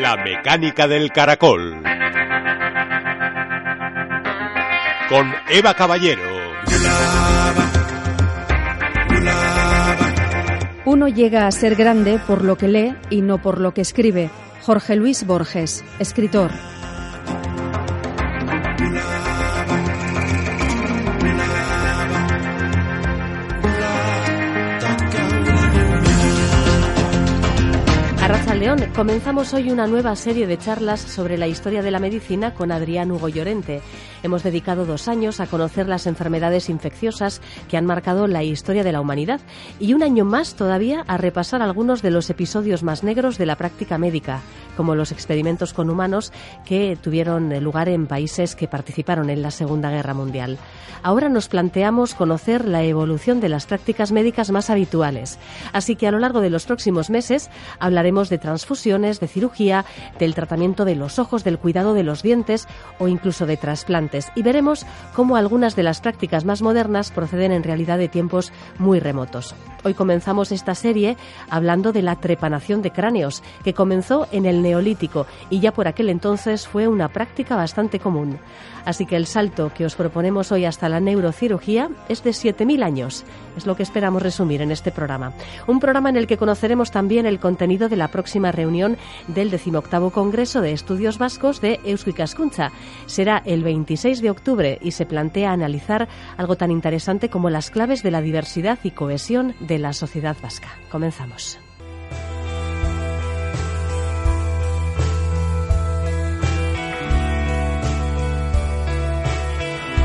La mecánica del caracol. Con Eva Caballero. Uno llega a ser grande por lo que lee y no por lo que escribe. Jorge Luis Borges, escritor. León, comenzamos hoy una nueva serie de charlas sobre la historia de la medicina con Adrián Hugo Llorente. Hemos dedicado dos años a conocer las enfermedades infecciosas que han marcado la historia de la humanidad y un año más todavía a repasar algunos de los episodios más negros de la práctica médica, como los experimentos con humanos que tuvieron lugar en países que participaron en la Segunda Guerra Mundial. Ahora nos planteamos conocer la evolución de las prácticas médicas más habituales, así que a lo largo de los próximos meses hablaremos de transfusiones, de cirugía, del tratamiento de los ojos, del cuidado de los dientes o incluso de trasplantes. Y veremos cómo algunas de las prácticas más modernas proceden en realidad de tiempos muy remotos. Hoy comenzamos esta serie hablando de la trepanación de cráneos, que comenzó en el Neolítico y ya por aquel entonces fue una práctica bastante común. Así que el salto que os proponemos hoy hasta la neurocirugía es de 7.000 años. Es lo que esperamos resumir en este programa. Un programa en el que conoceremos también el contenido de la próxima reunión del 18 Congreso de Estudios Vascos de Euskikaskuncha. Será el 26 de octubre y se plantea analizar algo tan interesante como las claves de la diversidad y cohesión de la sociedad vasca. Comenzamos.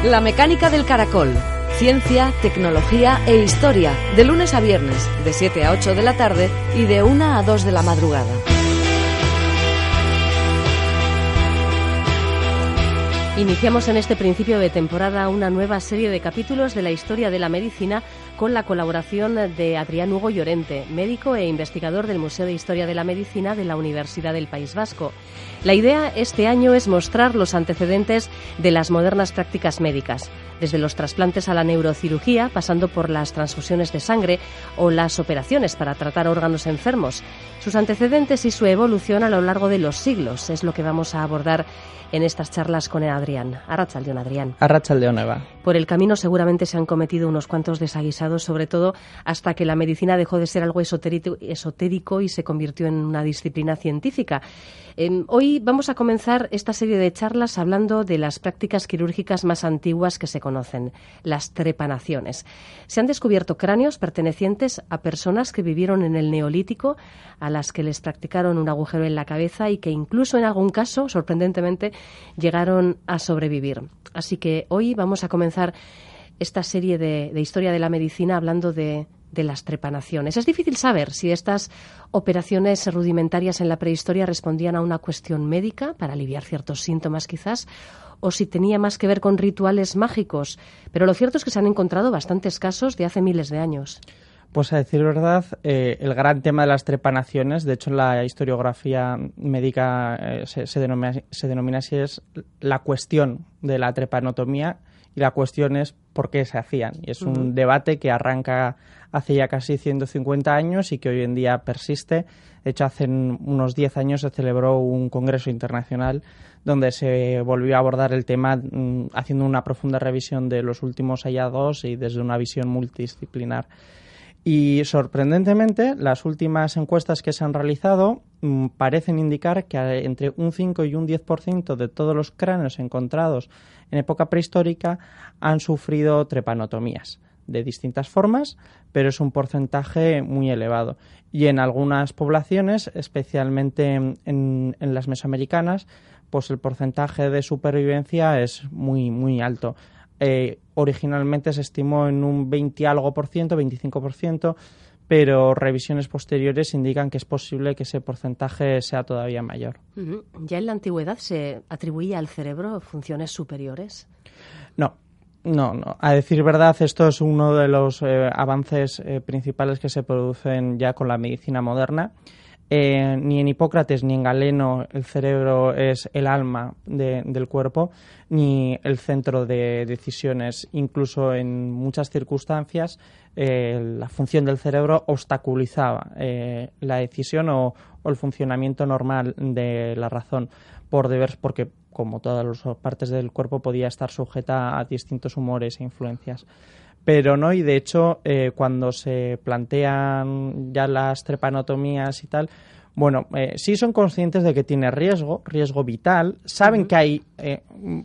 La mecánica del caracol. Ciencia, tecnología e historia. De lunes a viernes, de 7 a 8 de la tarde y de 1 a 2 de la madrugada. Iniciamos en este principio de temporada una nueva serie de capítulos de la historia de la medicina con la colaboración de Adrián Hugo Llorente, médico e investigador del Museo de Historia de la Medicina de la Universidad del País Vasco. La idea este año es mostrar los antecedentes de las modernas prácticas médicas, desde los trasplantes a la neurocirugía, pasando por las transfusiones de sangre o las operaciones para tratar órganos enfermos. Sus antecedentes y su evolución a lo largo de los siglos es lo que vamos a abordar en estas charlas con Adrián. Arrachaldeón, Adrián. Arrachaldeón, Eva. Por el camino seguramente se han cometido unos cuantos desaguisados, sobre todo hasta que la medicina dejó de ser algo esotérico y se convirtió en una disciplina científica. Em, hoy vamos a comenzar esta serie de charlas hablando de las prácticas quirúrgicas más antiguas que se conocen, las trepanaciones. Se han descubierto cráneos pertenecientes a personas que vivieron en el Neolítico, a las que les practicaron un agujero en la cabeza y que incluso en algún caso, sorprendentemente, llegaron a sobrevivir. Así que hoy vamos a comenzar esta serie de historia de la medicina hablando de de las trepanaciones. Es difícil saber si estas operaciones rudimentarias en la prehistoria respondían a una cuestión médica para aliviar ciertos síntomas quizás o si tenía más que ver con rituales mágicos, pero lo cierto es que se han encontrado bastantes casos de hace miles de años. Pues a decir verdad, eh, el gran tema de las trepanaciones, de hecho en la historiografía médica eh, se, denomina, se denomina así, es la cuestión de la trepanotomía y la cuestión es por qué se hacían. Y es un debate que arranca hace ya casi 150 años y que hoy en día persiste. De hecho, hace unos 10 años se celebró un congreso internacional donde se volvió a abordar el tema mm, haciendo una profunda revisión de los últimos hallazgos y desde una visión multidisciplinar. Y sorprendentemente, las últimas encuestas que se han realizado mm, parecen indicar que entre un 5 y un 10% de todos los cráneos encontrados en época prehistórica han sufrido trepanotomías de distintas formas, pero es un porcentaje muy elevado. Y en algunas poblaciones, especialmente en, las mesoamericanas, pues el porcentaje de supervivencia es muy, muy alto. Eh, originalmente se estimó en un 20 algo por ciento, 25 por ciento, pero revisiones posteriores indican que es posible que ese porcentaje sea todavía mayor. ¿Ya en la antigüedad se atribuía al cerebro funciones superiores? No, no, no. A decir verdad, esto es uno de los eh, avances eh, principales que se producen ya con la medicina moderna. eh, ni en Hipócrates ni en Galeno el cerebro es el alma del cuerpo, ni el centro de decisiones. Incluso en muchas circunstancias la función del cerebro obstaculizaba la decisión o, el funcionamiento normal de la razón por deber, porque como todas las partes del cuerpo podía estar sujeta a distintos humores e influencias. Pero no, y de hecho, eh, cuando se plantean ya las trepanotomías y tal, bueno, eh, sí son conscientes de que tiene riesgo, riesgo vital, saben que hay, eh,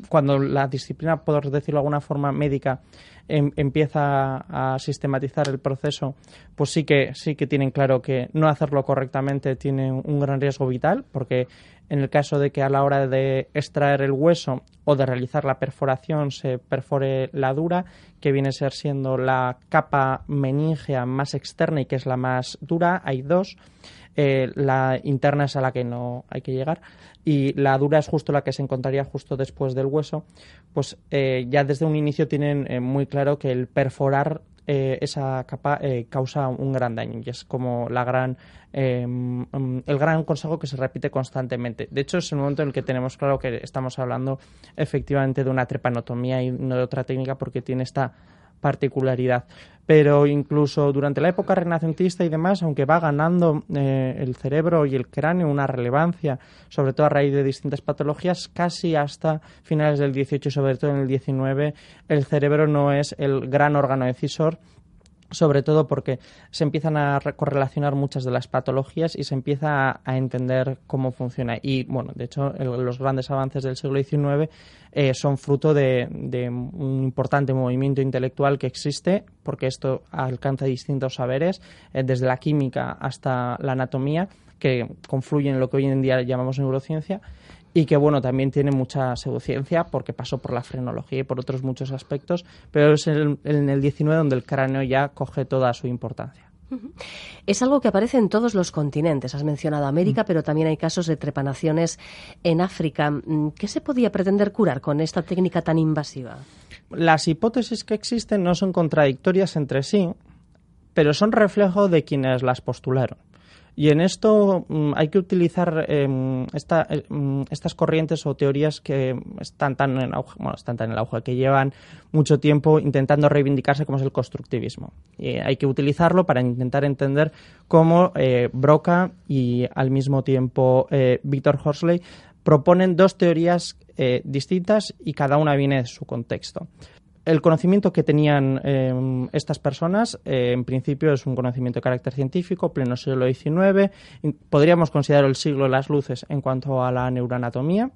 cuando la disciplina, por decirlo de alguna forma, médica, em, empieza a sistematizar el proceso, pues sí que, sí que tienen claro que no hacerlo correctamente tiene un gran riesgo vital, porque en el caso de que a la hora de extraer el hueso o de realizar la perforación se perfore la dura, que viene a ser siendo la capa meningea más externa y que es la más dura, hay dos. Eh, la interna es a la que no hay que llegar y la dura es justo la que se encontraría justo después del hueso, pues eh, ya desde un inicio tienen eh, muy claro que el perforar eh, esa capa eh, causa un gran daño y es como la gran eh, el gran consejo que se repite constantemente. De hecho, es el momento en el que tenemos claro que estamos hablando efectivamente de una trepanotomía y no de otra técnica porque tiene esta particularidad. Pero incluso durante la época renacentista y demás, aunque va ganando eh, el cerebro y el cráneo una relevancia, sobre todo a raíz de distintas patologías, casi hasta finales del 18 y sobre todo en el 19, el cerebro no es el gran órgano decisor sobre todo porque se empiezan a correlacionar muchas de las patologías y se empieza a, entender cómo funciona. Y bueno, de hecho, los grandes avances del siglo XIX eh, son fruto de, un importante movimiento intelectual que existe, porque esto alcanza distintos saberes, eh, desde la química hasta la anatomía, que confluyen en lo que hoy en día llamamos neurociencia y que bueno también tiene mucha pseudociencia porque pasó por la frenología y por otros muchos aspectos, pero es en el, 19 donde el cráneo ya coge toda su importancia. Es algo que aparece en todos los continentes. Has mencionado América, mm. pero también hay casos de trepanaciones en África. Mm, ¿Qué se podía pretender curar con esta técnica tan invasiva? Las hipótesis que existen no son contradictorias entre sí, pero son reflejo de quienes las postularon. Y en esto mm, hay que utilizar em, eh, mm, estas corrientes o teorías que están tan en auge, bueno, están tan en el auge, que llevan mucho tiempo intentando reivindicarse como es el constructivismo. Y hay que utilizarlo para intentar entender cómo eh, Broca y al mismo tiempo eh, Victor Horsley proponen dos teorías distintas y cada una viene de su contexto el conocimiento que tenían em, estas personas, eh, en principio, es un conocimiento de carácter científico, pleno siglo XIX. Podríamos considerar el siglo de las luces en cuanto a la neuroanatomía,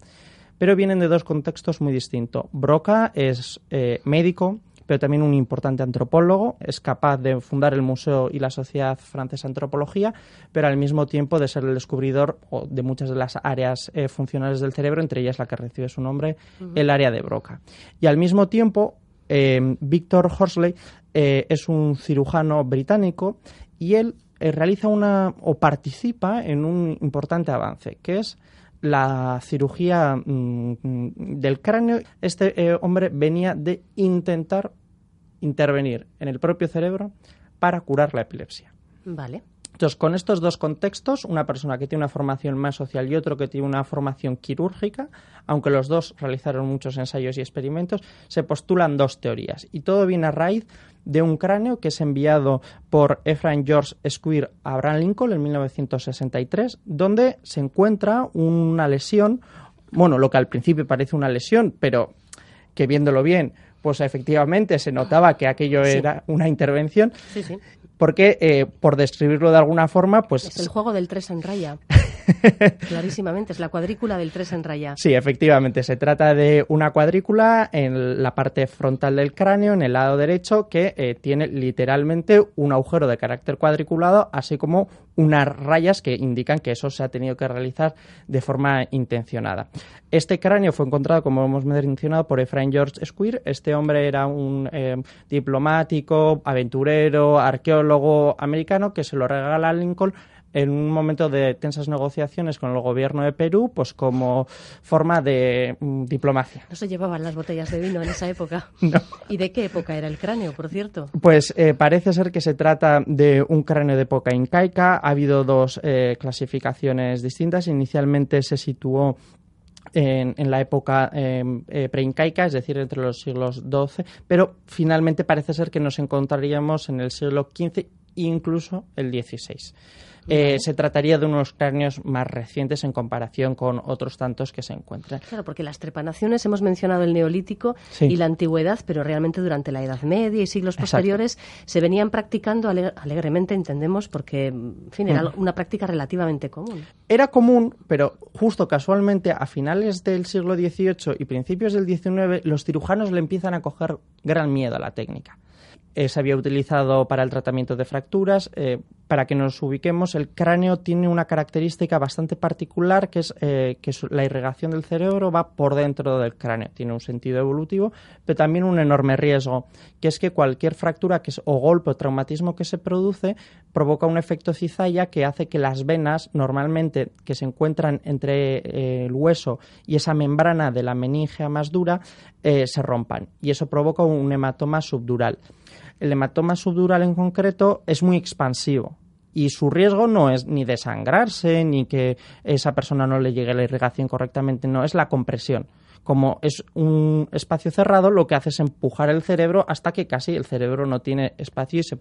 pero vienen de dos contextos muy distintos. Broca es eh, médico, pero también un importante antropólogo, es capaz de fundar el Museo y la Sociedad Francesa de Antropología, pero al mismo tiempo de ser el descubridor de muchas de las áreas eh, funcionales del cerebro, entre ellas la que recibe su nombre, el área de Broca. Y al mismo tiempo eh, Victor Horsley eh, es un cirujano británico y él eh, realiza una o participa en un importante avance, que es la cirugía mm, del cráneo. Este hombre venía de intentar intervenir en el propio cerebro para curar la epilepsia. Vale. Entonces, con estos dos contextos, una persona que tiene una formación más social y otro que tiene una formación quirúrgica, aunque los dos realizaron muchos ensayos y experimentos, se postulan dos teorías. Y todo viene a raíz de un cráneo que es enviado por Ephraim George Squire a Abraham Lincoln en 1963, donde se encuentra una lesión, bueno, lo que al principio parece una lesión, pero que viéndolo bien, pues efectivamente se notaba que aquello era una intervención. Sí, sí porque, eh, por describirlo de alguna forma, pues... Es el juego del tres en raya. Clarísimamente, es la cuadrícula del tres en raya. Sí, efectivamente, se trata de una cuadrícula en la parte frontal del cráneo, en el lado derecho, que eh, tiene literalmente un agujero de carácter cuadriculado, así como unas rayas que indican que eso se ha tenido que realizar de forma intencionada. Este cráneo fue encontrado, como hemos mencionado, por Ephraim George Squire. Este hombre era un eh, diplomático, aventurero, arqueólogo americano que se lo regala a Lincoln en un momento de tensas negociaciones con el gobierno de Perú, pues como forma de mm, diplomacia. No se llevaban las botellas de vino en esa época. no. ¿Y de qué época era el cráneo, por cierto? Pues eh, parece ser que se trata de un cráneo de época incaica, habido dos eh, clasificaciones distintas. Inicialmente se situó en, la época em, eh, preincaica, es decir, entre los siglos XII, pero finalmente parece ser que nos encontraríamos en el siglo XV e incluso el XVI. Eh, se trataría de unos cráneos más recientes en comparación con otros tantos que se encuentran. Claro, porque las trepanaciones hemos mencionado el neolítico y la antigüedad, pero realmente durante la Edad Media y siglos posteriores se venían practicando alegremente, entendemos, porque en fin, era mm. una práctica relativamente común. Era común, pero justo casualmente a finales del siglo XVIII y principios del XIX los cirujanos le empiezan a coger gran miedo a la técnica. Eh, se había utilizado para el tratamiento de fracturas. Eh, para que nos ubiquemos, el cráneo tiene una característica bastante particular, que es eh, que la irrigación del cerebro va por dentro del cráneo. Tiene un sentido evolutivo, pero también un enorme riesgo, que es que cualquier fractura que es, o golpe o traumatismo que se produce provoca un efecto cizalla que hace que las venas, normalmente que se encuentran entre el hueso y esa membrana de la meninge más dura, se rompan. Y eso provoca un hematoma subdural el hematoma subdural en concreto es muy expansivo y su riesgo no es ni desangrarse ni que esa persona no le llegue la irrigación correctamente, no, es la compresión como es un espacio cerrado, lo que hace es empujar el cerebro hasta que casi el cerebro no tiene espacio y se,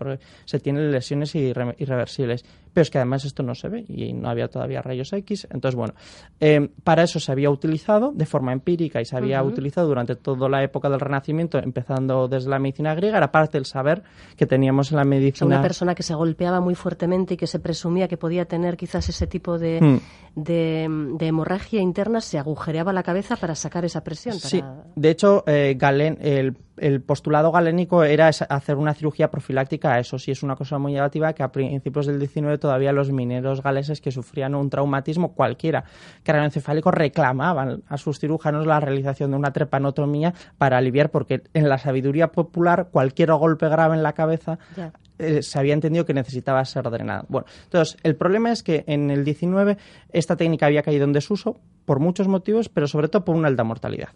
se tienen lesiones irreversibles. Pero es que además esto no se ve y no había todavía rayos X. Entonces, bueno, eh, para eso se había utilizado de forma empírica y se había utilizado durante toda la época del Renacimiento, empezando desde la medicina griega, era parte del saber que teníamos en la medicina. una persona que se golpeaba muy fuertemente y que se presumía que podía tener quizás ese tipo de, hmm. de, hemorragia interna, se agujereaba la cabeza para sacar esa presión. Sí, de hecho, eh, Galen, el, postulado galénico era hacer una cirugía profiláctica eso. Sí, es una cosa muy llamativa que a principios del 19 todavía los mineros galeses que sufrían un traumatismo cualquiera craneoencefálico reclamaban a sus cirujanos la realización de una trepanotomía para aliviar, porque en la sabiduría popular cualquier golpe grave en la cabeza eh, se había entendido que necesitaba ser drenada. Bueno, entonces, el problema es que en el 19 esta técnica había caído en desuso por muchos motivos, pero sobre todo por una alta mortalidad.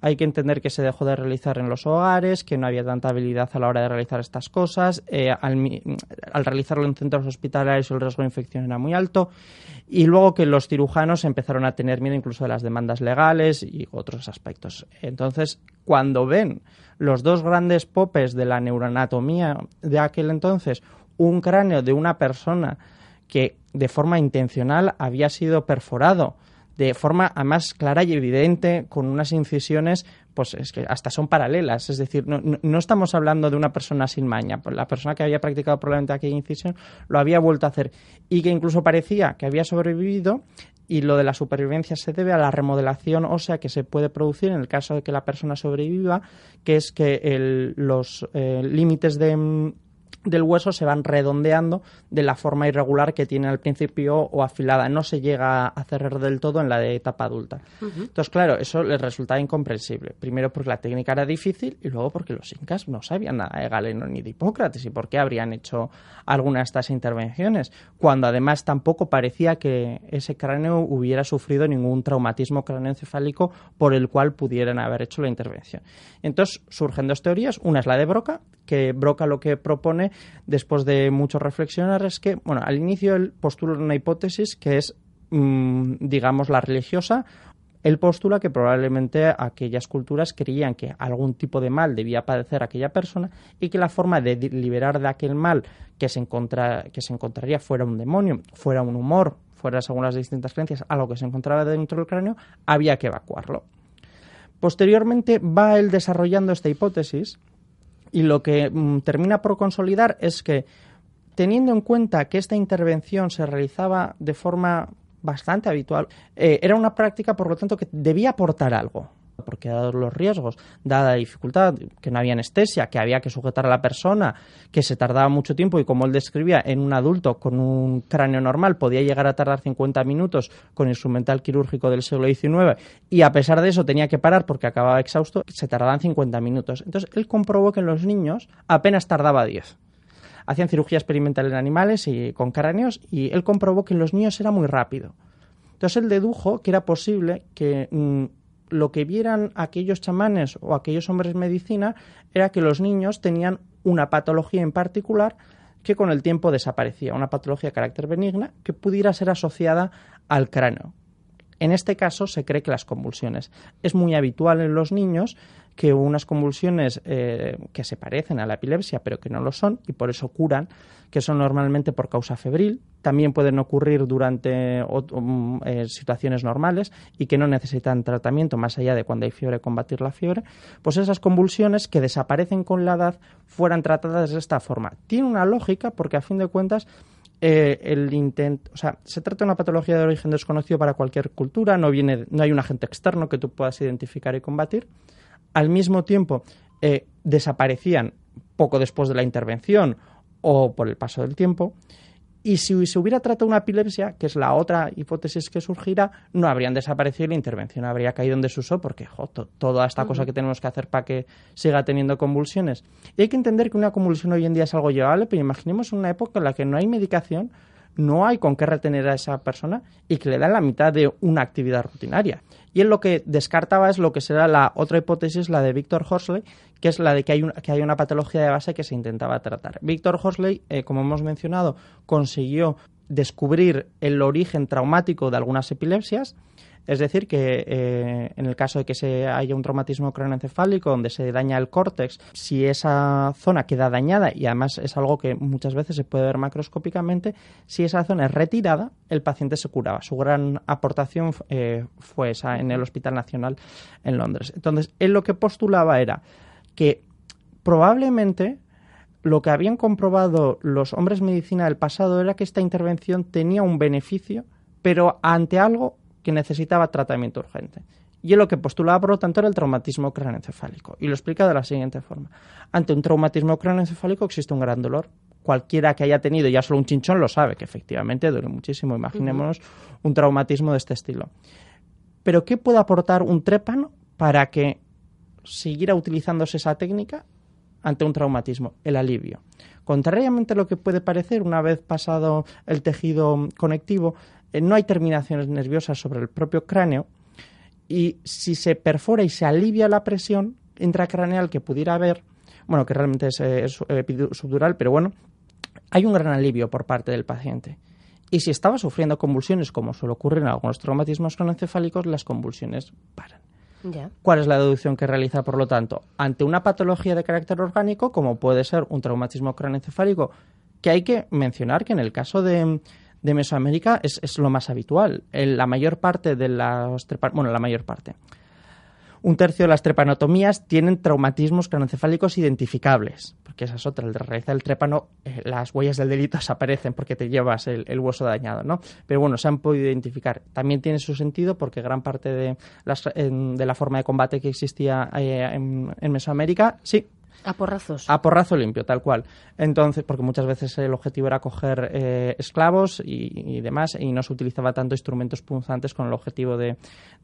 Hay que entender que se dejó de realizar en los hogares, que no había tanta habilidad a la hora de realizar estas cosas. Eh, al, realizarlo en centros hospitalarios el riesgo de infección era muy alto. Y luego que los cirujanos empezaron a tener miedo incluso de las demandas legales y otros aspectos. Entonces, cuando ven los dos grandes popes de la neuroanatomía de aquel entonces, un cráneo de una persona que de forma intencional había sido perforado de forma más clara y evidente, con unas incisiones, pues es que hasta son paralelas. Es decir, no, no, estamos hablando de una persona sin maña. Pues la persona que había practicado probablemente aquella incisión lo había vuelto a hacer y que incluso parecía que había sobrevivido y lo de la supervivencia se debe a la remodelación ósea que se puede producir en el caso de que la persona sobreviva, que es que los eh, límites de del hueso se van redondeando de la forma irregular que tiene al principio o afilada. No se llega a cerrar del todo en la etapa adulta. Entonces, claro, eso les resulta incomprensible. Primero porque la técnica era difícil y luego porque los incas no sabían nada de Galeno ni de Hipócrates y por qué habrían hecho alguna de estas intervenciones, cuando además tampoco parecía que ese cráneo hubiera sufrido ningún traumatismo craneoencefálico por el cual pudieran haber hecho la intervención. Entonces surgen dos teorías. Una es la de Broca, que Broca lo que propone después de mucho reflexionar es que, bueno, al inicio él postula una hipótesis que es, mm, digamos, la religiosa. Él postula que probablemente aquellas culturas creían que algún tipo de mal debía padecer aquella persona y que la forma de liberar de aquel mal que se, que se encontraría fuera un demonio, fuera un humor, fuera según las distintas creencias, algo que se encontraba dentro del cráneo, había que evacuarlo. Posteriormente va él desarrollando esta hipótesis y lo que mm, termina por consolidar es que, teniendo en cuenta que esta intervención se realizaba de forma bastante habitual, eh, era una práctica, por lo tanto, que debía aportar algo porque dados los riesgos, dada la dificultad, que no había anestesia, que había que sujetar a la persona, que se tardaba mucho tiempo y como él describía, en un adulto con un cráneo normal podía llegar a tardar 50 minutos con instrumental quirúrgico del siglo XIX y a pesar de eso tenía que parar porque acababa exhausto, se tardaban 50 minutos. Entonces él comprobó que en los niños apenas tardaba 10 hacían cirugía experimental en animales y con cráneos y él comprobó que en los niños era muy rápido. Entonces él dedujo que era posible que mm, lo que vieran aquellos chamanes o aquellos hombres medicina era que los niños tenían una patología en particular que con el tiempo desaparecía, una patología de carácter benigna que pudiera ser asociada al cráneo. En este caso se cree que las convulsiones. Es muy habitual en los niños que unas convulsiones eh, que se parecen a la epilepsia pero que no lo son y por eso curan, que son normalmente por causa febril, también pueden ocurrir durante mm, eh, situaciones normales y que no necesitan tratamiento más allá de cuando hay fiebre combatir la fiebre, pues esas convulsiones que desaparecen con la edad fueran tratadas de esta forma. Tiene una lógica porque a fin de cuentas eh, el intento, o sea, se trata de una patología de origen desconocido para cualquier cultura, no viene, no hay un agente externo que tú puedas identificar y combatir al mismo tiempo eh, desaparecían poco después de la intervención o por el paso del tiempo. Y si se hubiera tratado una epilepsia, que es la otra hipótesis que surgirá, no habrían desaparecido y la intervención habría caído en desuso porque toda esta cosa que tenemos que hacer para que siga teniendo convulsiones. Y hay que entender que una convulsión hoy en día es algo llevable, pero imaginemos una época en la que no hay medicación, no hay con qué retener a esa persona y que le dan la mitad de una actividad rutinaria. Y él lo que descartaba es lo que será la otra hipótesis, la de Víctor Horsley, que es la de que hay, una, que hay una patología de base que se intentaba tratar. Víctor Horsley, eh, como hemos mencionado, consiguió descubrir el origen traumático de algunas epilepsias es decir, que eh, en el caso de que se haya un traumatismo craneoencefálico donde se daña el córtex, si esa zona queda dañada, y además es algo que muchas veces se puede ver macroscópicamente, si esa zona es retirada, el paciente se curaba. Su gran aportación eh, fue esa en el Hospital Nacional en Londres. Entonces, él lo que postulaba era que probablemente lo que habían comprobado los hombres medicina del pasado era que esta intervención tenía un beneficio, pero ante algo que necesitaba tratamiento urgente. Y él lo que postulaba, por lo tanto, era el traumatismo craneoencefálico. Y lo explica de la siguiente forma. Ante un traumatismo craneoencefálico existe un gran dolor. Cualquiera que haya tenido ya solo un chinchón lo sabe, que efectivamente duele muchísimo. Imaginémonos un traumatismo de este estilo. Pero ¿qué puede aportar un trépano para que siguiera utilizándose esa técnica ante un traumatismo? El alivio. Contrariamente a lo que puede parecer, una vez pasado el tejido conectivo, no hay terminaciones nerviosas sobre el propio cráneo y si se perfora y se alivia la presión intracraneal que pudiera haber, bueno, que realmente es, eh, subdural, pero bueno, hay un gran alivio por parte del paciente. Y si estaba sufriendo convulsiones, como suele ocurrir en algunos traumatismos cronoencefálicos, las convulsiones paran. ¿Cuál es la deducción que realiza, por lo tanto? Ante una patología de carácter orgánico, como puede ser un traumatismo cronoencefálico, que hay que mencionar que en el caso de, de Mesoamérica es, es lo más habitual. la mayor parte de las bueno, la mayor parte. Un tercio de las trepanotomías tienen traumatismos craneoencefálicos identificables, porque esa es otra. Al realizar el trépano, eh, las huellas del delito desaparecen porque te llevas el, hueso dañado, ¿no? Pero bueno, se han podido identificar. También tiene su sentido porque gran parte de, las, de la forma de combate que existía eh, en, en Mesoamérica, sí, a porrazos. A porrazo limpio, tal cual. Entonces, porque muchas veces el objetivo era coger eh, esclavos y, demás, y no se utilizaba tanto instrumentos punzantes con el objetivo de,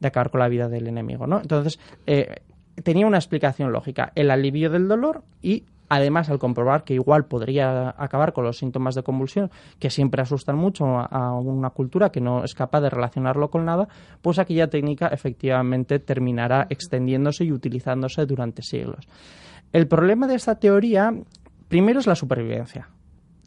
acabar con la vida del enemigo, ¿no? Entonces, eh, tenía una explicación lógica. El alivio del dolor y Además, al comprobar que igual podría acabar con los síntomas de convulsión, que siempre asustan mucho a una cultura que no es capaz de relacionarlo con nada, pues aquella técnica efectivamente terminará extendiéndose y utilizándose durante siglos. El problema de esta teoría, primero, es la supervivencia.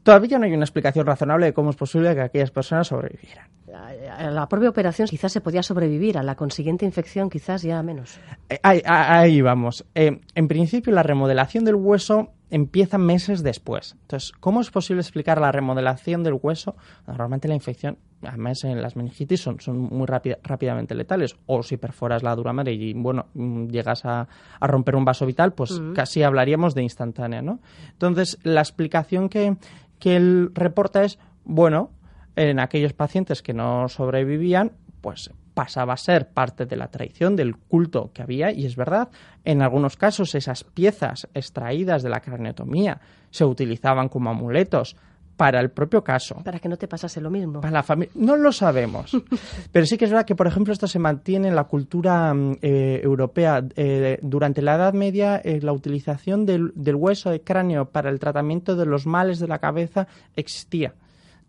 Todavía no hay una explicación razonable de cómo es posible que aquellas personas sobrevivieran. A la propia operación quizás se podía sobrevivir, a la consiguiente infección quizás ya menos. Eh, ahí, vamos. Eh, en principio, la remodelación del hueso empieza meses después. Entonces, ¿cómo es posible explicar la remodelación del hueso? Normalmente la infección, además en las meningitis, son, son muy rápidamente letales. O si perforas la dura madre y, bueno, mm, llegas a, romper un vaso vital, pues casi hablaríamos de instantánea, ¿no? Entonces, la explicación que, que él reporta es, bueno, en aquellos pacientes que no sobrevivían, pues pasaba a ser parte de la tradición, del culto que había, y es verdad, en algunos casos esas piezas extraídas de la craneotomía se utilizaban como amuletos para el propio caso. Para que no te pasase lo mismo. Para la familia. No lo sabemos. Pero sí que es verdad que, por ejemplo, esto se mantiene en la cultura mm, eh, europea. Eh, durante la Edad Media, eh, la utilización del, del, hueso de cráneo para el tratamiento de los males de la cabeza existía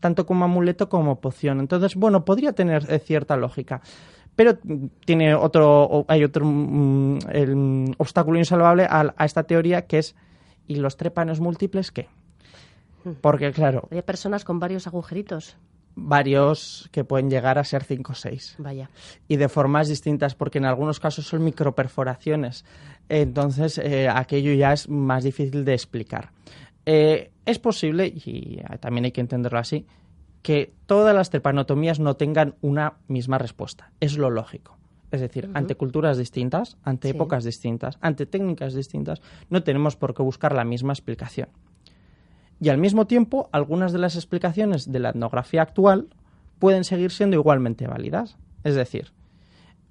tanto como amuleto como poción. Entonces, bueno, podría tener eh, cierta lógica. Pero tiene otro, hay otro mm, mm, obstáculo insalvable a, esta teoría que es, ¿y los trépanos múltiples qué? Porque, claro. Hay personas con varios agujeritos. Varios que pueden llegar a ser 5 o 6. Vaya. Y de formas distintas, porque en algunos casos son microperforaciones. Entonces, eh, aquello ya es más difícil de explicar. Eh, es posible, y también hay que entenderlo así, que todas las trepanotomías no tengan una misma respuesta. Es lo lógico. Es decir, ante culturas distintas, ante épocas distintas, ante técnicas distintas, no tenemos por qué buscar la misma explicación. Y al mismo tiempo, algunas de las explicaciones de la etnografía actual pueden seguir siendo igualmente válidas. Es decir,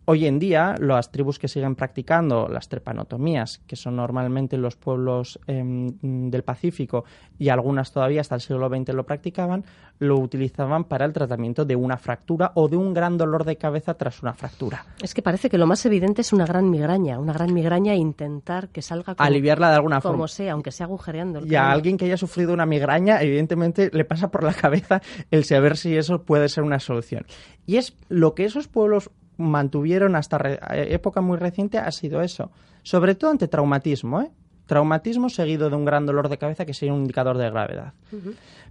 Hoy en día, las tribus que siguen practicando las trepanotomías, que son normalmente los pueblos em, del Pacífico y algunas todavía hasta el siglo XX lo practicaban, lo utilizaban para el tratamiento de una fractura o de un gran dolor de cabeza tras una fractura. Es que parece que lo más evidente es una gran migraña, una gran migraña e intentar que salga como, aliviarla de alguna como forma. sea, aunque sea agujereando. El y a alguien que haya sufrido una migraña, evidentemente le pasa por la cabeza el saber si eso puede ser una solución. Y es lo que esos pueblos mantuvieron hasta re- época muy reciente ha sido eso. Sobre todo ante traumatismo, ¿eh? Traumatismo seguido de un gran dolor de cabeza que sería un indicador de gravedad.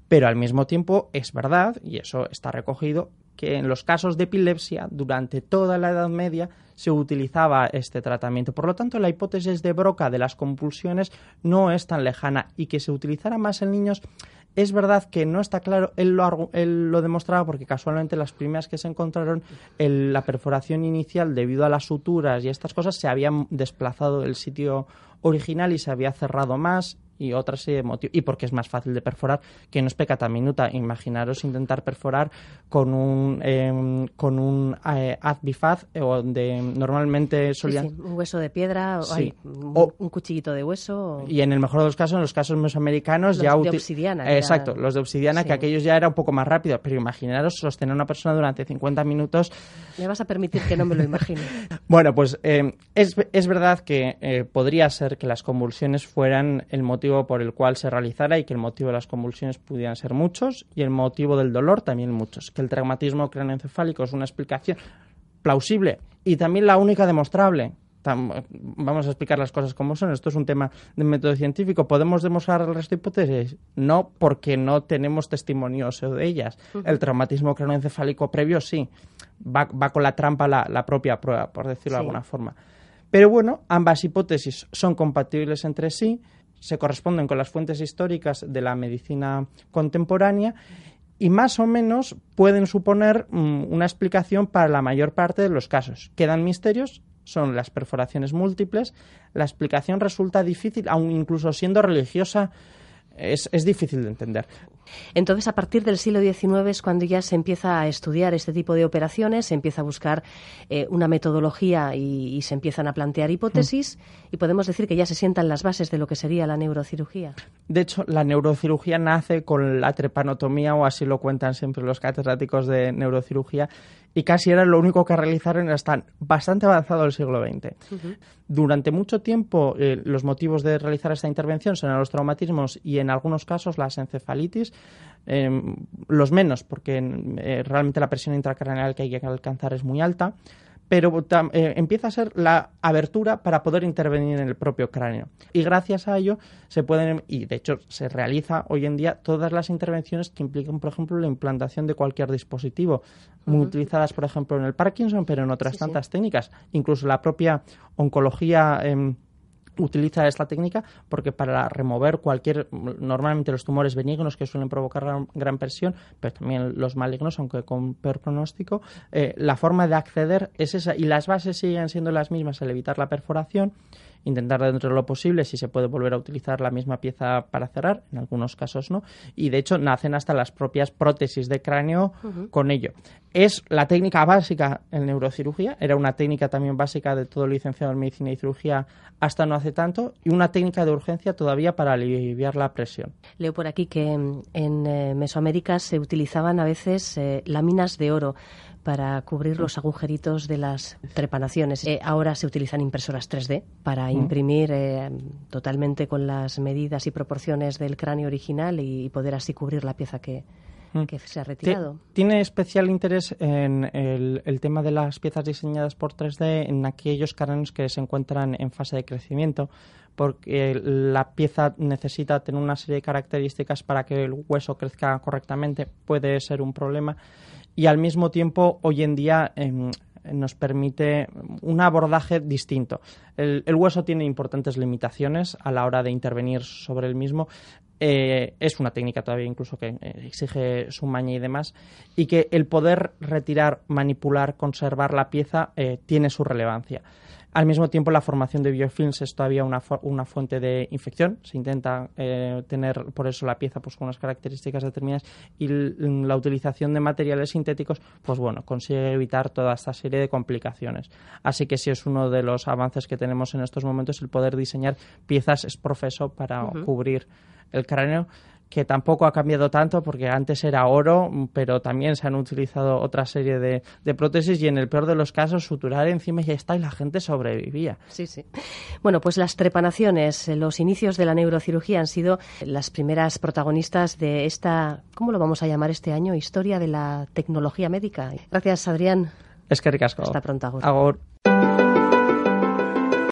Pero al mismo tiempo es verdad, y eso está recogido, que en los casos de epilepsia durante toda la Edad Media se utilizaba este tratamiento. Por lo tanto, la hipótesis de Broca de las compulsiones no es tan lejana y que se utilizara más en niños es verdad que no está claro, él lo, demostraba porque casualmente las primeras que se encontraron, el- la perforación inicial debido a las suturas y estas cosas se habían desplazado del sitio original y se había cerrado más y otra serie de motivos. Y porque es más fácil de perforar que no es pecata minuta. Imaginaros intentar perforar con un, em, con un eh, haz bifaz eh, o donde normalmente Sí, sí, un hueso de piedra, o- Sí. ay, un, O- un cuchillito de hueso. o- Y en el mejor de los casos, en los casos mesoamericanos, Los ya de obsidiana, Exacto, los de obsidiana, que aquellos ya era un poco más rápido. Pero imaginaros sostener a una persona durante 50 minutos. Me vas a permitir que no me lo imagine. Bueno, pues eh, es, es verdad que eh, podría ser que las convulsiones fueran el motivo por el cual se realizara y que el motivo de las convulsiones pudieran ser muchos y el motivo del dolor también muchos. Que el traumatismo craneoencefálico es una explicación plausible y también la única demostrable. Tam- Vamos a explicar las cosas como son. Esto es un tema de método científico. ¿Podemos demostrar el resto de hipótesis? No, porque no tenemos testimonios de ellas. El traumatismo craneoencefálico previo sí. Va, va con la trampa la, la propia prueba, por decirlo de alguna forma. Pero bueno, ambas hipótesis son compatibles entre sí, se corresponden con las fuentes históricas de la medicina contemporánea y más o menos pueden suponer mm, una explicación para la mayor parte de los casos. Quedan misterios, son las perforaciones múltiples, la explicación resulta difícil, aun incluso siendo religiosa, es, es difícil de entender. Entonces, a partir del siglo XIX es cuando ya se empieza a estudiar este tipo de operaciones, se empieza a buscar eh, una metodología y, y se empiezan a plantear hipótesis y podemos decir que ya se sientan las bases de lo que sería la neurocirugía. De hecho, la neurocirugía nace con la trepanotomía, o así lo cuentan siempre los catedráticos de neurocirugía, y casi era lo único que realizaron hasta bastante avanzado el siglo XX. Durante mucho tiempo, eh, los motivos de realizar esta intervención son los traumatismos y, en algunos casos, las encefalitis. eh, los menos, porque eh, realmente la presión intracraneal que hay que alcanzar es muy alta pero eh, empieza a ser la abertura para poder intervenir en el propio cráneo. Y gracias a ello se pueden, y de hecho se realiza hoy en día todas las intervenciones que implican, por ejemplo, la implantación de cualquier dispositivo, muy utilizadas, por ejemplo, en el Parkinson, pero en otras Sí, sí. tantas técnicas. Incluso la propia oncología. em, utiliza esta técnica porque para remover cualquier, normalmente los tumores benignos que suelen provocar gran, presión, pero también los malignos, aunque con peor pronóstico, eh, la forma de acceder es esa y las bases siguen siendo las mismas, el evitar la perforación, intentar dentro de lo posible si se puede volver a utilizar la misma pieza para cerrar, en algunos casos no, y de hecho nacen hasta las propias prótesis de cráneo con ello. Es la técnica básica en neurocirugía, era una técnica también básica de todo licenciado en medicina y cirugía hasta no hace tanto, y una técnica de urgencia todavía para aliviar la presión. Leo por aquí que en eh, Mesoamérica se utilizaban a veces eh, láminas de oro para cubrir los agujeritos de las trepanaciones. Eh, ahora se utilizan impresoras 3D para imprimir eh, totalmente con las medidas y proporciones del cráneo original y, poder así cubrir la pieza que, mm. que se ha retirado. Tiene especial interés en el, tema de las piezas diseñadas por 3D en aquellos cráneos que se encuentran en fase de crecimiento, porque la pieza necesita tener una serie de características para que el hueso crezca correctamente. Puede ser un problema. Y al mismo tiempo, hoy en día, em, nos permite un abordaje distinto. El, hueso tiene importantes limitaciones a la hora de intervenir sobre el mismo. Eh, es una técnica todavía incluso que eh, exige su maña y demás. Y que el poder retirar, manipular, conservar la pieza eh, tiene su relevancia. Al mismo tiempo, la formación de biofilms es todavía una, una fuente de infección. Se intenta eh, tener por eso la pieza pues, con unas características determinadas y la utilización de materiales sintéticos, pues bueno, consigue evitar toda esta serie de complicaciones. Así que sí es uno de los avances que tenemos en estos momentos el poder diseñar piezas es profeso para cubrir el cráneo que tampoco ha cambiado tanto porque antes era oro, pero también se han utilizado otra serie de, prótesis y en el peor de los casos suturar encima ya está y la gente sobrevivía. Sí, sí. Bueno, pues las trepanaciones, los inicios de la neurocirugía han sido las primeras protagonistas de esta, ¿cómo lo vamos a llamar este año? Historia de la tecnología médica. Gracias, Adrián. Es que ricasco. Hasta pronto.